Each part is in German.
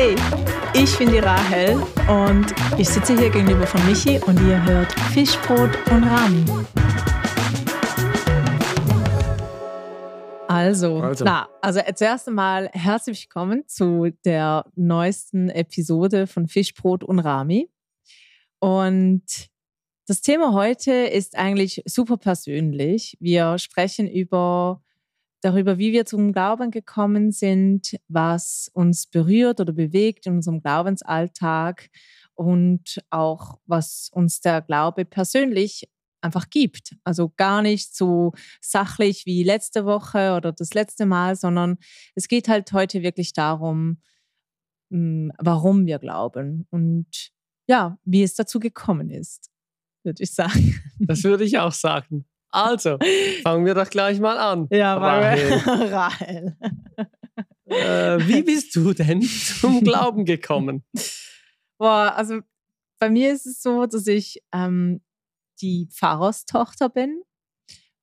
Hey, ich bin die Rahel und ich sitze hier gegenüber von Michi und ihr hört Fischbrot und Rami. Also, also. Na, also zuerst einmal herzlich willkommen zu der neuesten Episode von Fischbrot und Rami. Und das Thema heute ist eigentlich super persönlich. Wir sprechen über darüber, wie wir zum Glauben gekommen sind, was uns berührt oder bewegt in unserem Glaubensalltag und auch was uns der Glaube persönlich einfach gibt. Also gar nicht so sachlich wie letzte Woche oder das letzte Mal, sondern es geht halt heute wirklich darum, hm, warum wir glauben und ja, wie es dazu gekommen ist, würde ich sagen. Das würde ich auch sagen. Also, fangen wir doch gleich mal an. Ja, Rahel. Rahel. äh, wie bist du denn zum Glauben gekommen? Boah, also bei mir ist es so, dass ich ähm, die Pfarrerstochter bin.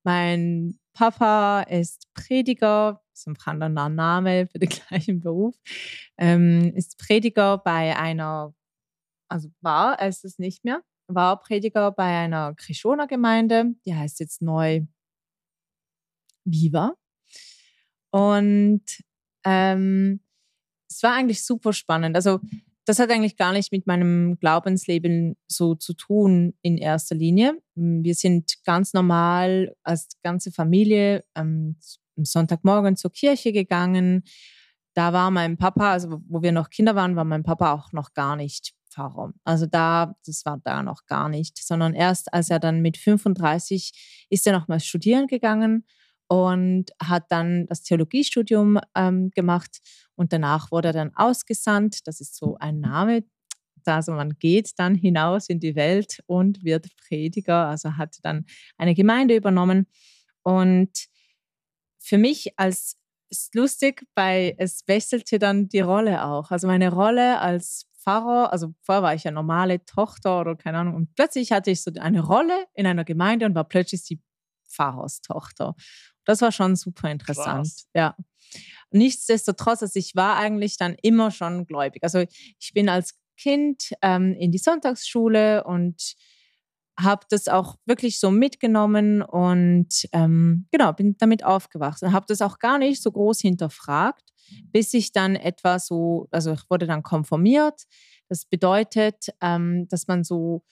Mein Papa ist Prediger, ist ein anderer Name für den gleichen Beruf, ähm, ist Prediger bei einer, also war, er ist es nicht mehr, war Prediger bei einer Krischoner Gemeinde, die heißt jetzt neu Viva. Und ähm, es war eigentlich super spannend. Also das hat eigentlich gar nicht mit meinem Glaubensleben so zu tun in erster Linie. Wir sind ganz normal als ganze Familie ähm, am Sonntagmorgen zur Kirche gegangen. Da war mein Papa, also wo wir noch Kinder waren, war mein Papa auch noch gar nicht Pfarrer. Also da, das war da noch gar nicht, sondern erst als er dann mit 35 ist er nochmal studieren gegangen und hat dann das Theologiestudium ähm, gemacht und danach wurde er dann ausgesandt. Das ist so ein Name. Also man geht dann hinaus in die Welt und wird Prediger, also hat dann eine Gemeinde übernommen. Und für mich als ist lustig, bei es wechselte dann die Rolle auch. Also meine Rolle als Pfarrer, also vorher war ich ja normale Tochter oder keine Ahnung, und plötzlich hatte ich so eine Rolle in einer Gemeinde und war plötzlich die Pfarrerstochter. Das war schon super interessant. Krass. Ja. Nichtsdestotrotz, also ich war eigentlich dann immer schon gläubig. Also ich bin als Kind ähm, in die Sonntagsschule und habe das auch wirklich so mitgenommen und ähm, genau, bin damit aufgewachsen. Habe das auch gar nicht so groß hinterfragt, bis ich dann etwa so, also ich wurde dann konformiert. Das bedeutet, ähm, dass man so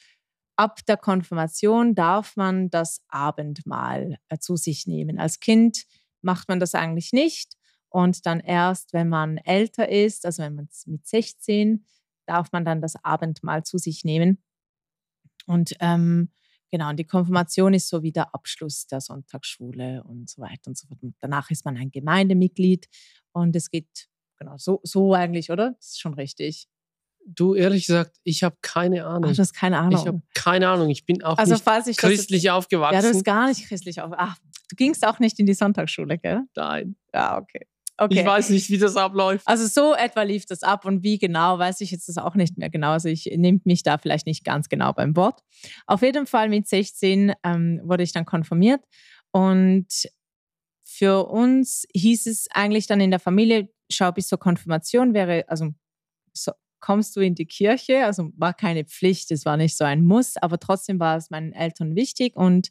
ab der Konfirmation darf man das Abendmahl äh, zu sich nehmen. Als Kind macht man das eigentlich nicht. Und dann erst, wenn man älter ist, also wenn man mit 16, darf man dann das Abendmahl zu sich nehmen. Und ähm, genau, und die Konfirmation ist so wie der Abschluss der Sonntagsschule und so weiter und so fort. Und danach ist man ein Gemeindemitglied und es geht genau so, so eigentlich, oder? Das ist schon richtig. Du, ehrlich gesagt, ich habe keine Ahnung. Ach, du hast keine Ahnung. Ich habe keine Ahnung. Ich bin auch also, nicht christlich das, aufgewachsen. Ja, du bist gar nicht christlich aufgewachsen. Ach, du gingst auch nicht in die Sonntagsschule, gell? Nein. Ja, okay. Okay. Ich weiß nicht, wie das abläuft. Also so etwa lief das ab und wie genau, weiß ich jetzt das auch nicht mehr genau. Also ich nehme mich da vielleicht nicht ganz genau beim Wort. Auf jeden Fall mit 16 ähm, wurde ich dann konfirmiert und für uns hieß es eigentlich dann in der Familie, schau bis zur Konfirmation wäre, also so, kommst du in die Kirche, also war keine Pflicht, es war nicht so ein Muss, aber trotzdem war es meinen Eltern wichtig und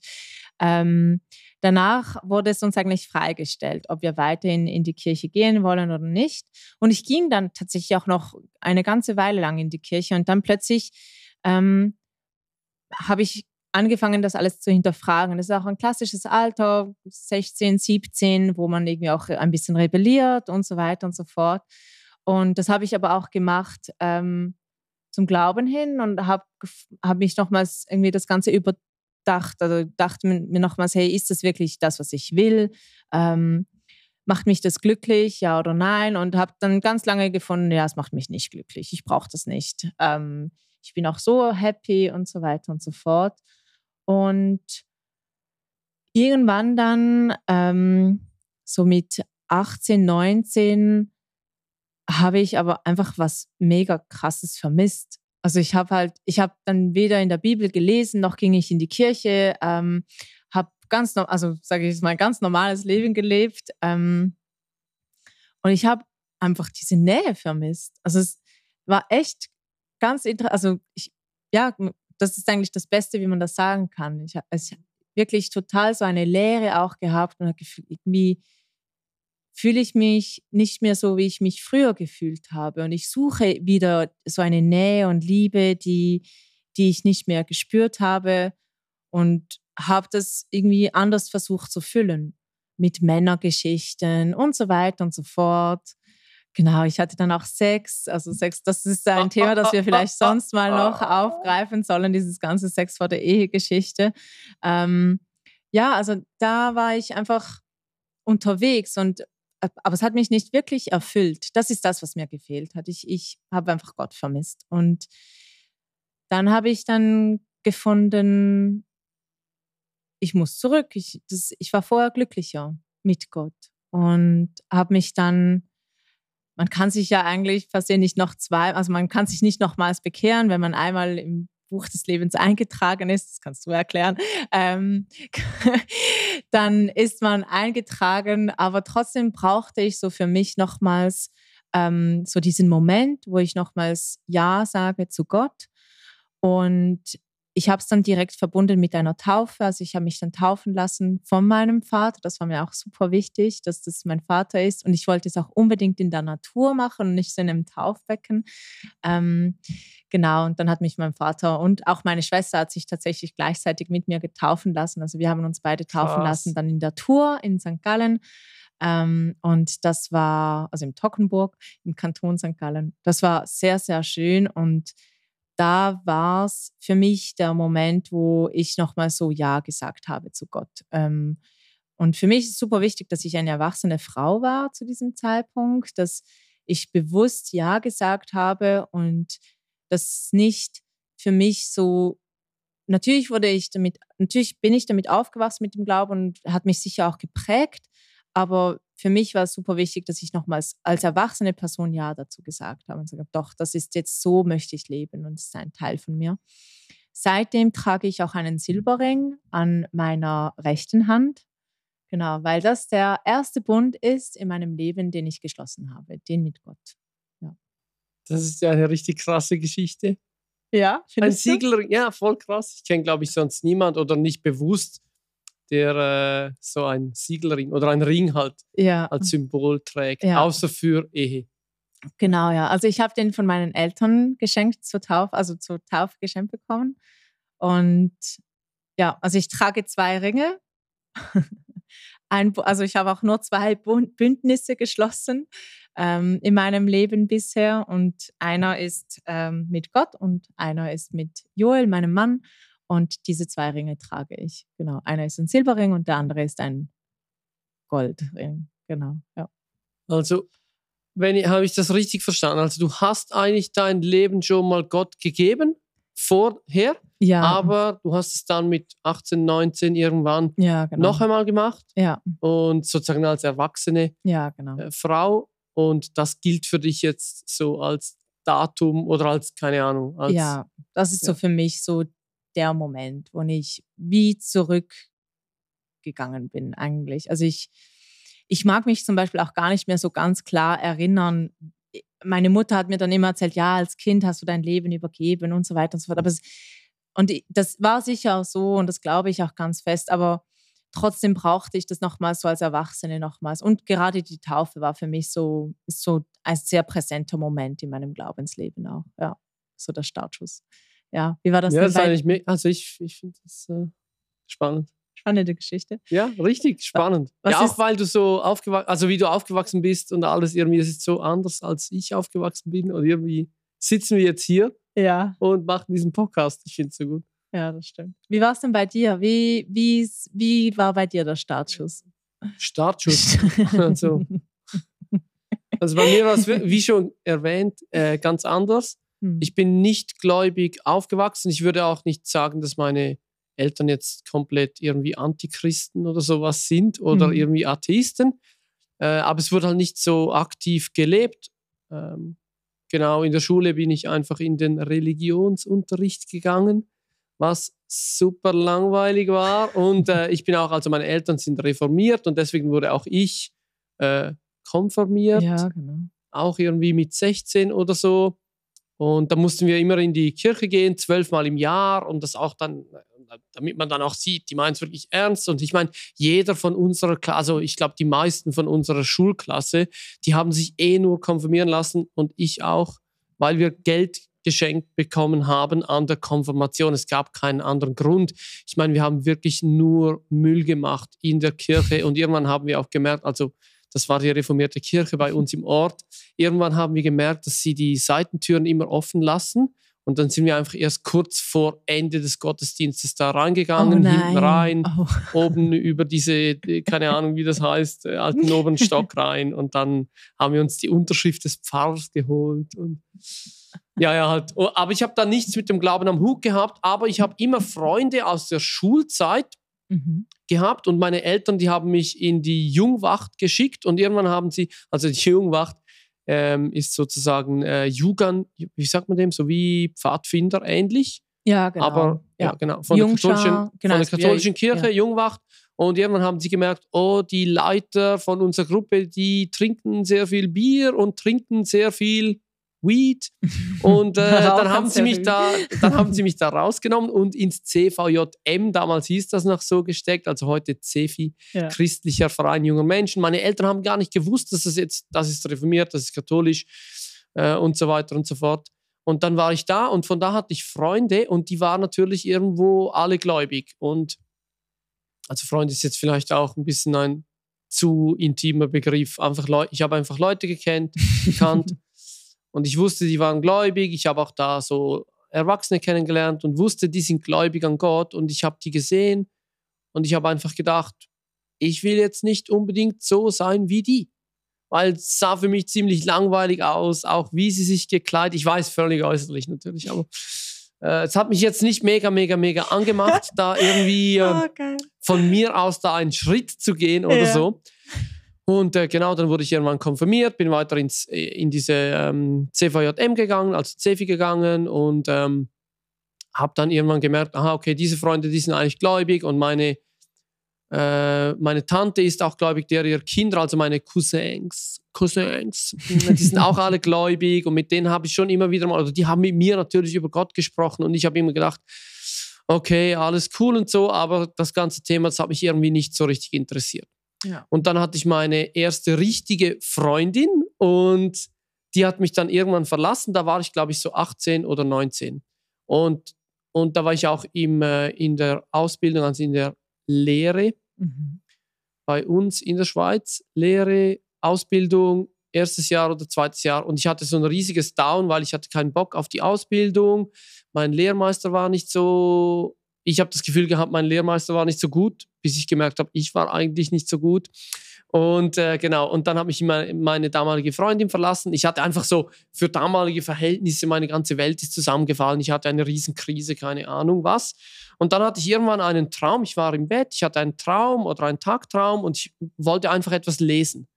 ähm, danach wurde es uns eigentlich freigestellt, ob wir weiterhin in die Kirche gehen wollen oder nicht. Und ich ging dann tatsächlich auch noch eine ganze Weile lang in die Kirche und dann plötzlich ähm, habe ich angefangen, das alles zu hinterfragen. Das ist auch ein klassisches Alter, 16, 17, wo man irgendwie auch ein bisschen rebelliert und so weiter und so fort. Und das habe ich aber auch gemacht ähm, zum Glauben hin und habe hab mich nochmals irgendwie das Ganze überdacht. Also dachte mir nochmals, hey, ist das wirklich das, was ich will? Ähm, macht mich das glücklich, ja oder nein? Und habe dann ganz lange gefunden, ja, es macht mich nicht glücklich. Ich brauche das nicht. Ähm, ich bin auch so happy und so weiter und so fort. Und irgendwann dann, ähm, so mit 18, 19, habe ich aber einfach was mega krasses vermisst. Also ich habe halt, ich habe dann weder in der Bibel gelesen, noch ging ich in die Kirche, ähm, habe ganz, also sage ich jetzt mal, ganz normales Leben gelebt. Ähm, und ich habe einfach diese Nähe vermisst. Also es war echt ganz interessant. Also ich, ja, das ist eigentlich das Beste, wie man das sagen kann. Ich habe wirklich total so eine Leere auch gehabt und irgendwie fühle ich mich nicht mehr so, wie ich mich früher gefühlt habe. Und ich suche wieder so eine Nähe und Liebe, die, die ich nicht mehr gespürt habe und habe das irgendwie anders versucht zu füllen mit Männergeschichten und so weiter und so fort. Genau, ich hatte dann auch Sex. Also Sex, das ist ein Thema, das wir vielleicht sonst mal noch aufgreifen sollen, dieses ganze Sex vor der Ehe-Geschichte. Ähm, ja, also da war ich einfach unterwegs und äh, aber es hat mich nicht wirklich erfüllt. Das ist das, was mir gefehlt hat. Ich, ich habe einfach Gott vermisst. Und dann habe ich dann gefunden, ich muss zurück. Ich, das, ich war vorher glücklicher mit Gott und habe mich dann man kann sich ja eigentlich fast nicht noch zwei, also man kann sich nicht nochmals bekehren, wenn man einmal im Buch des Lebens eingetragen ist, das kannst du erklären, ähm, dann ist man eingetragen, aber trotzdem brauchte ich so für mich nochmals ähm, so diesen Moment, wo ich nochmals Ja sage zu Gott. Und ich habe es dann direkt verbunden mit einer Taufe. Also ich habe mich dann taufen lassen von meinem Vater. Das war mir auch super wichtig, dass das mein Vater ist. Und ich wollte es auch unbedingt in der Natur machen und nicht so in einem Taufbecken. Ähm, genau, und dann hat mich mein Vater und auch meine Schwester hat sich tatsächlich gleichzeitig mit mir getaufen lassen. Also wir haben uns beide taufen Krass. lassen, dann in der Tour in St. Gallen. Ähm, und das war, also im Tockenburg, im Kanton St. Gallen. Das war sehr, sehr schön und da war es für mich der Moment, wo ich nochmal so Ja gesagt habe zu Gott. Ähm, und für mich ist super wichtig, dass ich eine erwachsene Frau war zu diesem Zeitpunkt, dass ich bewusst Ja gesagt habe und das nicht für mich so, natürlich wurde ich damit, natürlich bin ich damit aufgewachsen mit dem Glauben und hat mich sicher auch geprägt, aber für mich war es super wichtig, dass ich nochmals als erwachsene Person Ja dazu gesagt habe und gesagt habe, doch, das ist jetzt so, möchte ich leben und es ist ein Teil von mir. Seitdem trage ich auch einen Silberring an meiner rechten Hand. Genau, weil das der erste Bund ist in meinem Leben, den ich geschlossen habe, den mit Gott. Ja. Das ist ja eine richtig krasse Geschichte. Ja, ein Siegelring, ja, voll krass. Ich kenne, glaube ich, sonst niemand oder nicht bewusst der äh, so ein Siegelring oder ein Ring halt ja. als Symbol trägt, ja. außer für Ehe. Genau, ja. Also ich habe den von meinen Eltern geschenkt zur Taufe, also zur Taufe geschenkt bekommen. Und ja, also ich trage zwei Ringe. Ein, also ich habe auch nur zwei Bündnisse geschlossen ähm, in meinem Leben bisher. Und einer ist ähm, mit Gott und einer ist mit Joel, meinem Mann. Und diese zwei Ringe trage ich. Genau. Einer ist ein Silberring und der andere ist ein Goldring. Genau. Ja. Also, wenn habe ich das richtig verstanden? Also, du hast eigentlich dein Leben schon mal Gott gegeben vorher, ja. aber du hast es dann mit 18, 19 irgendwann ja, genau. noch einmal gemacht. Ja. Und sozusagen als erwachsene ja, genau. Äh, Frau. Und das gilt für dich jetzt so als Datum oder als, keine Ahnung. Als, ja, das ist so für mich so der Moment, wo ich wie zurückgegangen bin eigentlich. Also ich, ich mag mich zum Beispiel auch gar nicht mehr so ganz klar erinnern. Meine Mutter hat mir dann immer erzählt, ja, als Kind hast du dein Leben übergeben und so weiter und so fort. Aber es, und das war sicher auch so und das glaube ich auch ganz fest. Aber trotzdem brauchte ich das nochmals so als Erwachsene nochmals. Und gerade die Taufe war für mich so, ist so ein sehr präsenter Moment in meinem Glaubensleben auch. Ja, so der Startschuss ja, wie war das? Ja, das eigentlich, also ich, ich finde das äh, spannend. Spannende Geschichte. Ja, richtig spannend. Was ja, auch weil du so aufgewachsen, also wie du aufgewachsen bist und alles irgendwie, das ist so anders, als ich aufgewachsen bin. Und irgendwie sitzen wir jetzt hier ja. und machen diesen Podcast. Ich finde es so gut. Ja, das stimmt. Wie war es denn bei dir? Wie, wie, wie war bei dir der Startschuss? Startschuss. also, also bei mir war es, wie schon erwähnt, äh, ganz anders. Hm. Ich bin nicht gläubig aufgewachsen. Ich würde auch nicht sagen, dass meine Eltern jetzt komplett irgendwie Antichristen oder sowas sind oder mhm. irgendwie Atheisten. Äh, aber es wurde halt nicht so aktiv gelebt. Ähm, genau, in der Schule bin ich einfach in den Religionsunterricht gegangen, was super langweilig war. Und äh, ich bin auch, also meine Eltern sind reformiert und deswegen wurde auch ich äh, konformiert. Ja, genau. auch irgendwie mit 16 oder so. Und da mussten wir immer in die Kirche gehen, zwölfmal im Jahr und das auch dann, damit man dann auch sieht, die meinen es wirklich ernst. Und ich meine, jeder von unserer Klasse, also ich glaube, die meisten von unserer Schulklasse, die haben sich eh nur konfirmieren lassen und ich auch, weil wir Geld geschenkt bekommen haben an der Konfirmation. Es gab keinen anderen Grund. Ich meine, wir haben wirklich nur Müll gemacht in der Kirche und irgendwann haben wir auch gemerkt, also das war die reformierte Kirche bei uns im Ort. Irgendwann haben wir gemerkt, dass sie die Seitentüren immer offen lassen. Und dann sind wir einfach erst kurz vor Ende des Gottesdienstes da reingegangen, oh hinten rein, oh. oben über diese, keine Ahnung, wie das heißt, äh, alten oberen Stock rein. Und dann haben wir uns die Unterschrift des Pfarrers geholt. Und ja, ja, halt. Oh, aber ich habe da nichts mit dem Glauben am Hut gehabt, aber ich habe immer Freunde aus der Schulzeit mhm. gehabt und meine Eltern, die haben mich in die Jungwacht geschickt und irgendwann haben sie, also die Jungwacht ähm, ist sozusagen äh, Jugend, wie sagt man dem, so wie Pfadfinder ähnlich. Ja, genau. Aber ja, ja genau, von der katholischen, genau, von der katholischen Kirche, ja. Jungwacht. Und irgendwann haben sie gemerkt, oh, die Leiter von unserer Gruppe, die trinken sehr viel Bier und trinken sehr viel Weed. Und äh, dann, haben sie mich da, dann haben sie mich da rausgenommen und ins CVJM, damals hieß das noch so gesteckt, also heute CEFI, ja. christlicher Verein junger Menschen. Meine Eltern haben gar nicht gewusst, dass das jetzt, das ist reformiert, das ist katholisch äh, und so weiter und so fort. Und dann war ich da und von da hatte ich Freunde und die waren natürlich irgendwo alle gläubig. Und also Freund ist jetzt vielleicht auch ein bisschen ein zu intimer Begriff. Einfach Leu ich habe einfach Leute gekannt, gekannt Und ich wusste, die waren gläubig. Ich habe auch da so Erwachsene kennengelernt und wusste, die sind gläubig an Gott. Und ich habe die gesehen und ich habe einfach gedacht, ich will jetzt nicht unbedingt so sein wie die. Weil es sah für mich ziemlich langweilig aus, auch wie sie sich gekleidet. Ich weiß völlig äußerlich natürlich, aber äh, es hat mich jetzt nicht mega, mega, mega angemacht, da irgendwie äh, oh, von mir aus da einen Schritt zu gehen oder ja. so. Und äh, genau, dann wurde ich irgendwann konfirmiert, bin weiter ins, äh, in diese ähm, CVJM gegangen, also CEFI gegangen und ähm, habe dann irgendwann gemerkt, aha, okay, diese Freunde, die sind eigentlich gläubig und meine, äh, meine Tante ist auch gläubig, der ihre Kinder, also meine Cousins, Cousins, die sind auch alle gläubig und mit denen habe ich schon immer wieder mal, also die haben mit mir natürlich über Gott gesprochen und ich habe immer gedacht, okay, alles cool und so, aber das ganze Thema, das hat mich irgendwie nicht so richtig interessiert. Ja. Und dann hatte ich meine erste richtige Freundin und die hat mich dann irgendwann verlassen. Da war ich, glaube ich, so 18 oder 19. Und, und da war ich auch im, äh, in der Ausbildung, also in der Lehre mhm. bei uns in der Schweiz. Lehre, Ausbildung, erstes Jahr oder zweites Jahr. Und ich hatte so ein riesiges Down, weil ich hatte keinen Bock auf die Ausbildung. Mein Lehrmeister war nicht so ich habe das Gefühl gehabt, mein Lehrmeister war nicht so gut, bis ich gemerkt habe, ich war eigentlich nicht so gut. Und äh, genau, und dann habe ich meine, meine, damalige Freundin verlassen. Ich hatte einfach so für damalige Verhältnisse, meine ganze Welt ist zusammengefallen. Ich hatte eine Riesenkrise, keine Ahnung was. Und dann hatte ich irgendwann einen Traum. Ich war im Bett, ich hatte einen Traum oder einen Tagtraum und ich wollte einfach etwas lesen.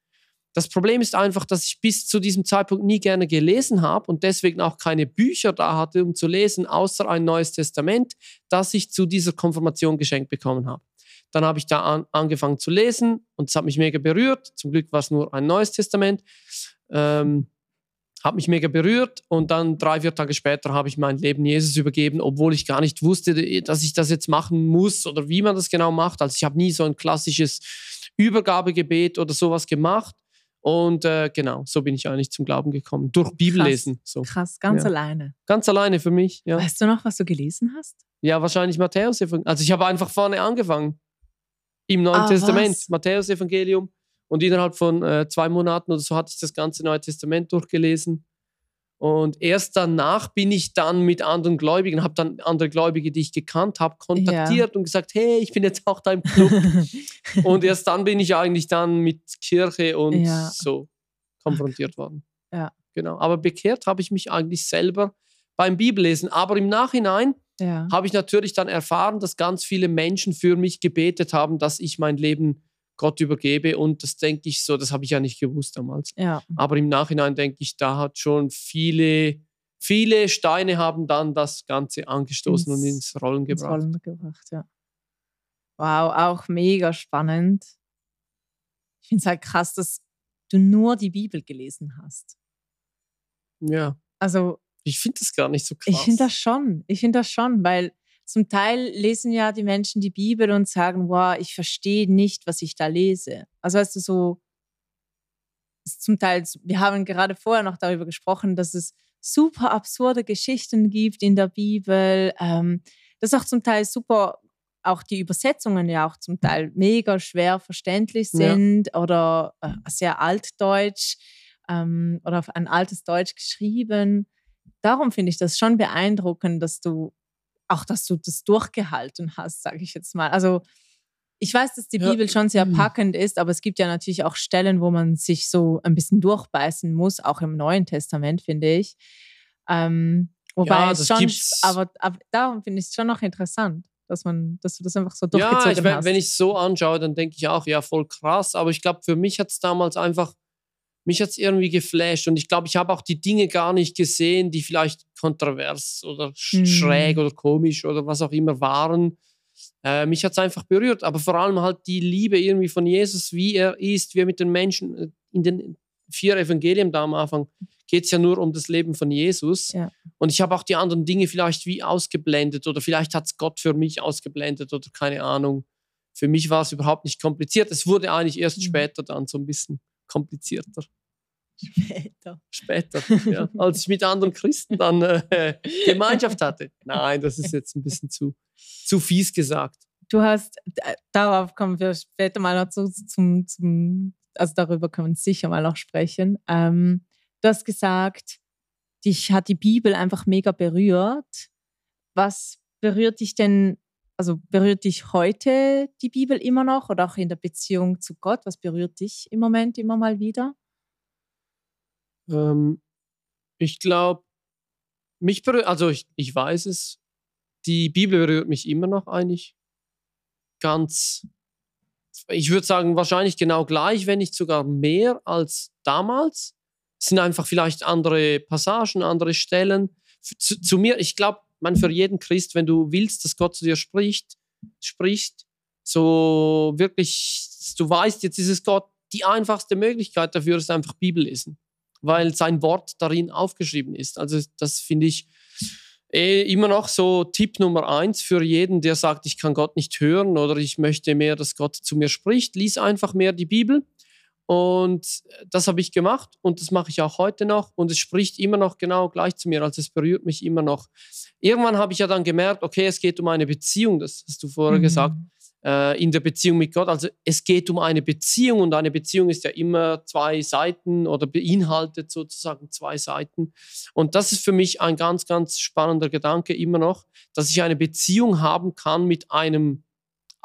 Das Problem ist einfach, dass ich bis zu diesem Zeitpunkt nie gerne gelesen habe und deswegen auch keine Bücher da hatte, um zu lesen, außer ein Neues Testament, das ich zu dieser Konfirmation geschenkt bekommen habe. Dann habe ich da an, angefangen zu lesen und es hat mich mega berührt. Zum Glück war es nur ein Neues Testament. Ähm, hat mich mega berührt und dann drei, vier Tage später habe ich mein Leben Jesus übergeben, obwohl ich gar nicht wusste, dass ich das jetzt machen muss oder wie man das genau macht. Also ich habe nie so ein klassisches Übergabegebet oder sowas gemacht. Und äh, genau, so bin ich eigentlich zum Glauben gekommen. Durch Bibellesen. So. Krass, ganz ja. alleine. Ganz alleine für mich, ja. Weißt du noch, was du gelesen hast? Ja, wahrscheinlich Matthäus. Also ich habe einfach vorne angefangen. Im Neuen ah, Testament, Matthäus Evangelium. Und innerhalb von äh, zwei Monaten oder so hatte ich das ganze Neue Testament durchgelesen. Und erst danach bin ich dann mit anderen Gläubigen, habe dann andere Gläubige, die ich gekannt habe, kontaktiert ja. und gesagt, hey, ich bin jetzt auch da im Club. und erst dann bin ich eigentlich dann mit Kirche und ja. so konfrontiert worden. Ja. Genau. Aber bekehrt habe ich mich eigentlich selber beim Bibellesen. Aber im Nachhinein ja. habe ich natürlich dann erfahren, dass ganz viele Menschen für mich gebetet haben, dass ich mein Leben Gott übergebe. Und das denke ich so, das habe ich ja nicht gewusst damals. Ja. Aber im Nachhinein denke ich, da hat schon viele, viele Steine haben dann das Ganze angestoßen ins, und ins Rollen gebracht. Ins Rollen gebracht, ja. Wow, auch mega spannend. Ich finde es halt krass, dass du nur die Bibel gelesen hast. Ja. Also. Ich finde das gar nicht so krass. Ich finde das schon. Ich finde das schon, weil zum Teil lesen ja die Menschen die Bibel und sagen, wow, ich verstehe nicht, was ich da lese. Also weißt du, so zum Teil, wir haben gerade vorher noch darüber gesprochen, dass es super absurde Geschichten gibt in der Bibel. Ähm, das ist auch zum Teil super, auch die Übersetzungen ja auch zum Teil mega schwer verständlich sind ja. oder äh, sehr altdeutsch ähm, oder auf ein altes Deutsch geschrieben. Darum finde ich das schon beeindruckend, dass du auch, dass du das durchgehalten hast, sage ich jetzt mal. Also ich weiß, dass die ja. Bibel schon sehr mhm. packend ist, aber es gibt ja natürlich auch Stellen, wo man sich so ein bisschen durchbeißen muss, auch im Neuen Testament, finde ich. Ähm, wobei ja, es schon, aber, aber darum finde ich es schon noch interessant, dass man, dass du das einfach so durchgezogen ja, ich, hast. Wenn ich es so anschaue, dann denke ich auch, ja, voll krass. Aber ich glaube, für mich hat es damals einfach, mich hat es irgendwie geflasht und ich glaube, ich habe auch die Dinge gar nicht gesehen, die vielleicht kontrovers oder sch schräg mhm. oder komisch oder was auch immer waren äh, mich hat es einfach berührt, aber vor allem halt die Liebe irgendwie von Jesus, wie er ist, wie er mit den Menschen äh, in den vier Evangelien da am Anfang geht es ja nur um das Leben von Jesus. Ja. Und ich habe auch die anderen Dinge vielleicht wie ausgeblendet oder vielleicht hat es Gott für mich ausgeblendet oder keine Ahnung. Für mich war es überhaupt nicht kompliziert. Es wurde eigentlich erst mhm. später dann so ein bisschen komplizierter. Später. Später, ja. Als ich mit anderen Christen dann äh, Gemeinschaft hatte. Nein, das ist jetzt ein bisschen zu, zu fies gesagt. Du hast, darauf kommen wir später mal noch zu, zum, zum also darüber können wir sicher mal noch sprechen. Ähm, du hast gesagt, dich hat die Bibel einfach mega berührt. Was berührt dich denn, also berührt dich heute die Bibel immer noch oder auch in der Beziehung zu Gott? Was berührt dich im Moment immer mal wieder? Ähm, ich glaube, mich berührt, also ich, ich weiß es, die Bibel berührt mich immer noch eigentlich ganz, ich würde sagen, wahrscheinlich genau gleich, wenn nicht sogar mehr als damals. Es sind einfach vielleicht andere Passagen, andere Stellen. Zu, zu mir, ich glaube, man für jeden Christ, wenn du willst, dass Gott zu dir spricht, spricht, so wirklich, du weißt, jetzt ist es Gott, die einfachste Möglichkeit dafür ist einfach Bibel lesen weil sein Wort darin aufgeschrieben ist. Also das finde ich eh immer noch so Tipp Nummer eins für jeden, der sagt, ich kann Gott nicht hören oder ich möchte mehr, dass Gott zu mir spricht. Lies einfach mehr die Bibel. Und das habe ich gemacht und das mache ich auch heute noch und es spricht immer noch genau gleich zu mir, also es berührt mich immer noch. Irgendwann habe ich ja dann gemerkt, okay, es geht um eine Beziehung, das hast du vorher mhm. gesagt äh, in der Beziehung mit Gott. Also es geht um eine Beziehung und eine Beziehung ist ja immer zwei Seiten oder beinhaltet sozusagen zwei Seiten. Und das ist für mich ein ganz, ganz spannender Gedanke immer noch, dass ich eine Beziehung haben kann mit einem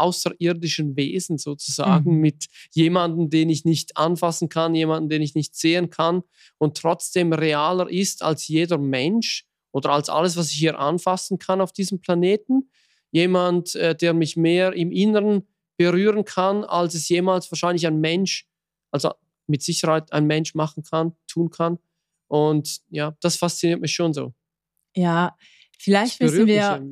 außerirdischen Wesen sozusagen, mhm. mit jemandem, den ich nicht anfassen kann, jemandem, den ich nicht sehen kann und trotzdem realer ist als jeder Mensch oder als alles, was ich hier anfassen kann auf diesem Planeten jemand, äh, der mich mehr im Inneren berühren kann, als es jemals wahrscheinlich ein Mensch, also mit Sicherheit ein Mensch machen kann, tun kann. Und ja, das fasziniert mich schon so. Ja, vielleicht müssen wir,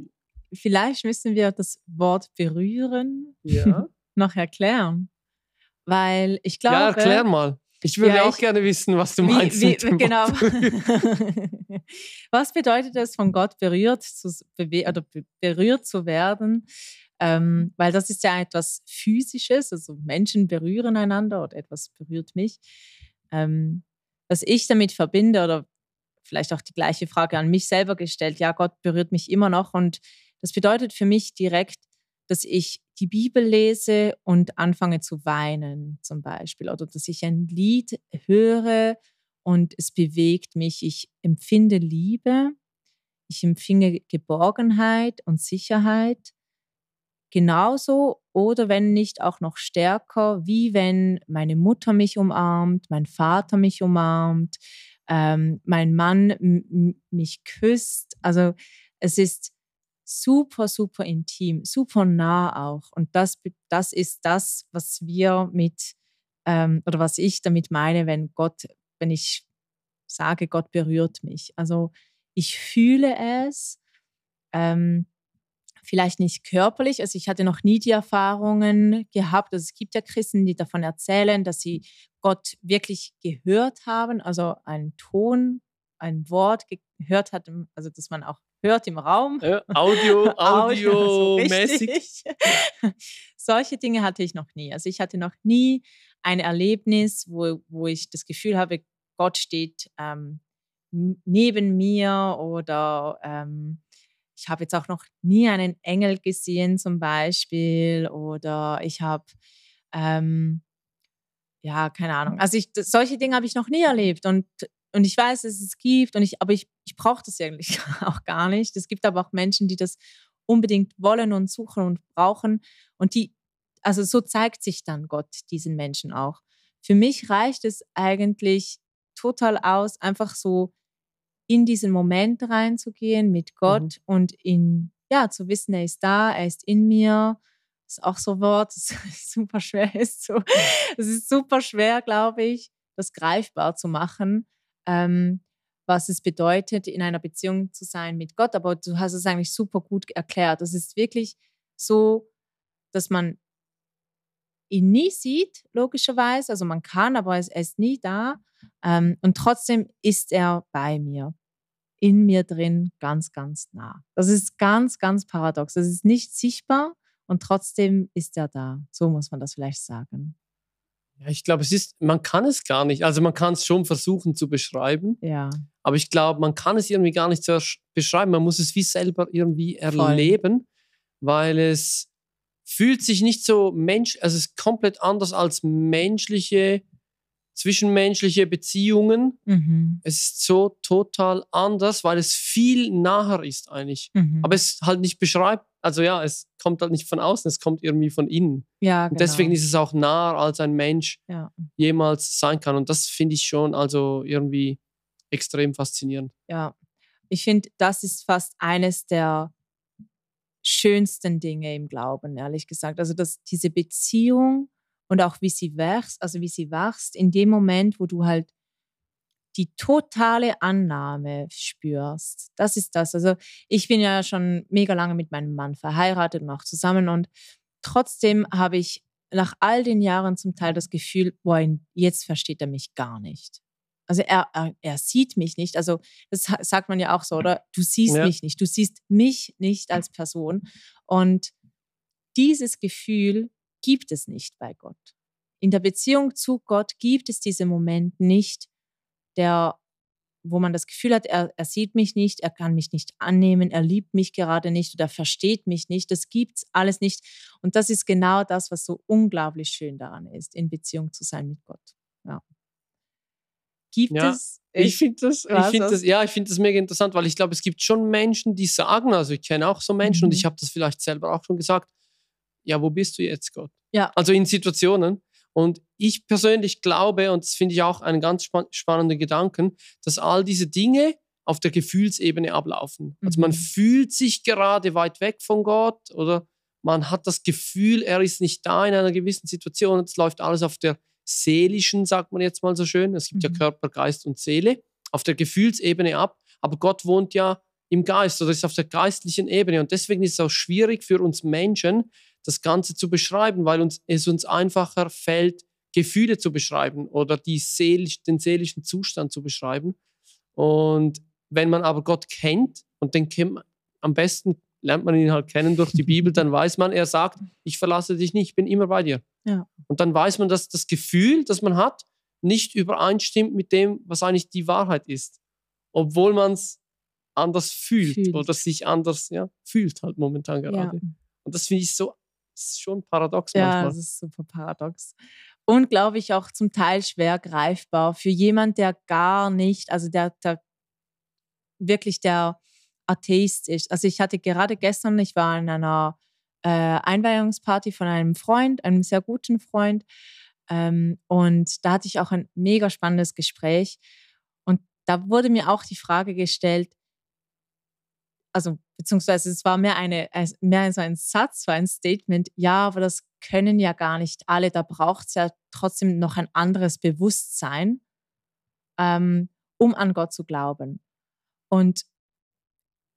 vielleicht müssen wir das Wort berühren ja. noch erklären. Weil ich glaube. Ja, erklär mal. Ich würde ja, auch ich, gerne wissen, was du meinst. Wie, wie, genau. was bedeutet es, von Gott berührt zu, oder berührt zu werden? Ähm, weil das ist ja etwas Physisches, also Menschen berühren einander oder etwas berührt mich. Ähm, was ich damit verbinde oder vielleicht auch die gleiche Frage an mich selber gestellt, ja, Gott berührt mich immer noch und das bedeutet für mich direkt, dass ich die Bibel lese und anfange zu weinen zum Beispiel oder dass ich ein Lied höre und es bewegt mich. Ich empfinde Liebe, ich empfinde Geborgenheit und Sicherheit genauso oder wenn nicht auch noch stärker, wie wenn meine Mutter mich umarmt, mein Vater mich umarmt, ähm, mein Mann mich küsst. Also es ist super, super intim, super nah auch. Und das, das ist das, was wir mit, ähm, oder was ich damit meine, wenn Gott, wenn ich sage, Gott berührt mich. Also ich fühle es, ähm, vielleicht nicht körperlich. Also ich hatte noch nie die Erfahrungen gehabt. Also es gibt ja Christen, die davon erzählen, dass sie Gott wirklich gehört haben, also einen Ton ein Wort gehört hat, also dass man auch hört im Raum. Ja, Audio, Audio, so mäßig. Solche Dinge hatte ich noch nie. Also ich hatte noch nie ein Erlebnis, wo, wo ich das Gefühl habe, Gott steht ähm, neben mir oder ähm, ich habe jetzt auch noch nie einen Engel gesehen zum Beispiel oder ich habe ähm, ja, keine Ahnung. Also ich, solche Dinge habe ich noch nie erlebt und, und ich weiß, dass es gibt, und ich, aber ich, ich brauche das eigentlich auch gar nicht. Es gibt aber auch Menschen, die das unbedingt wollen und suchen und brauchen. Und die, also so zeigt sich dann Gott diesen Menschen auch. Für mich reicht es eigentlich total aus, einfach so in diesen Moment reinzugehen mit Gott mhm. und in, ja, zu wissen, er ist da, er ist in mir ist auch so ein Wort, das super schwer ist. So. Es ist super schwer, glaube ich, das greifbar zu machen, ähm, was es bedeutet, in einer Beziehung zu sein mit Gott. Aber du hast es eigentlich super gut erklärt. Es ist wirklich so, dass man ihn nie sieht, logischerweise. Also man kann, aber er ist nie da. Ähm, und trotzdem ist er bei mir, in mir drin, ganz, ganz nah. Das ist ganz, ganz paradox. Das ist nicht sichtbar, und trotzdem ist er da. So muss man das vielleicht sagen. Ja, ich glaube, es ist, man kann es gar nicht. Also man kann es schon versuchen zu beschreiben. Ja. Aber ich glaube, man kann es irgendwie gar nicht so beschreiben. Man muss es wie selber irgendwie erleben, Voll. weil es fühlt sich nicht so mensch, also es ist komplett anders als menschliche zwischenmenschliche Beziehungen. Mhm. Es ist so total anders, weil es viel naher ist eigentlich. Mhm. Aber es halt nicht beschreibt, also ja, es kommt halt nicht von außen, es kommt irgendwie von innen. Ja, genau. Und deswegen ist es auch naher, als ein Mensch ja. jemals sein kann. Und das finde ich schon also irgendwie extrem faszinierend. Ja, ich finde, das ist fast eines der schönsten Dinge im Glauben, ehrlich gesagt. Also, dass diese Beziehung und auch wie sie wächst, also wie sie wächst, in dem Moment, wo du halt die totale Annahme spürst. Das ist das. Also ich bin ja schon mega lange mit meinem Mann verheiratet und auch zusammen und trotzdem habe ich nach all den Jahren zum Teil das Gefühl, boah, jetzt versteht er mich gar nicht. Also er, er, er sieht mich nicht. Also das sagt man ja auch so, oder? Du siehst ja. mich nicht. Du siehst mich nicht als Person. Und dieses Gefühl gibt es nicht bei Gott. In der Beziehung zu Gott gibt es diesen Moment nicht, der, wo man das Gefühl hat, er, er sieht mich nicht, er kann mich nicht annehmen, er liebt mich gerade nicht oder versteht mich nicht. Das gibt es alles nicht. Und das ist genau das, was so unglaublich schön daran ist, in Beziehung zu sein mit Gott. Ja. Gibt ja, es? Ich finde das, ich find das, ja, ich finde das mega interessant, weil ich glaube, es gibt schon Menschen, die sagen, also ich kenne auch so Menschen mhm. und ich habe das vielleicht selber auch schon gesagt, ja, wo bist du jetzt, Gott? Ja. Also in Situationen. Und ich persönlich glaube, und das finde ich auch einen ganz span spannenden Gedanken, dass all diese Dinge auf der Gefühlsebene ablaufen. Also man mhm. fühlt sich gerade weit weg von Gott oder man hat das Gefühl, er ist nicht da in einer gewissen Situation. Es läuft alles auf der seelischen, sagt man jetzt mal so schön. Es gibt mhm. ja Körper, Geist und Seele, auf der Gefühlsebene ab. Aber Gott wohnt ja im Geist oder ist auf der geistlichen Ebene. Und deswegen ist es auch schwierig für uns Menschen, das Ganze zu beschreiben, weil uns, es uns einfacher fällt, Gefühle zu beschreiben oder die seelisch, den seelischen Zustand zu beschreiben. Und wenn man aber Gott kennt und den kennt, am besten lernt man ihn halt kennen durch die Bibel, dann weiß man, er sagt, ich verlasse dich nicht, ich bin immer bei dir. Ja. Und dann weiß man, dass das Gefühl, das man hat, nicht übereinstimmt mit dem, was eigentlich die Wahrheit ist. Obwohl man es anders fühlt, fühlt, oder sich anders ja, fühlt halt momentan gerade. Ja. Und das finde ich so ist schon paradox ja, manchmal. Ja, das ist super paradox. Und glaube ich auch zum Teil schwer greifbar für jemand, der gar nicht, also der, der wirklich der Atheist ist. Also ich hatte gerade gestern, ich war in einer äh, Einweihungsparty von einem Freund, einem sehr guten Freund. Ähm, und da hatte ich auch ein mega spannendes Gespräch. Und da wurde mir auch die Frage gestellt, also beziehungsweise es war mehr, eine, mehr so ein Satz, so ein Statement, ja, aber das können ja gar nicht alle, da braucht es ja trotzdem noch ein anderes Bewusstsein, ähm, um an Gott zu glauben. Und